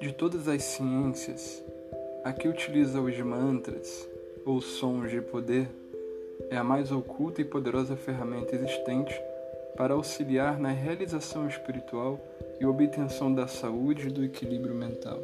De todas as ciências, a que utiliza os mantras ou sons de poder é a mais oculta e poderosa ferramenta existente para auxiliar na realização espiritual e obtenção da saúde e do equilíbrio mental.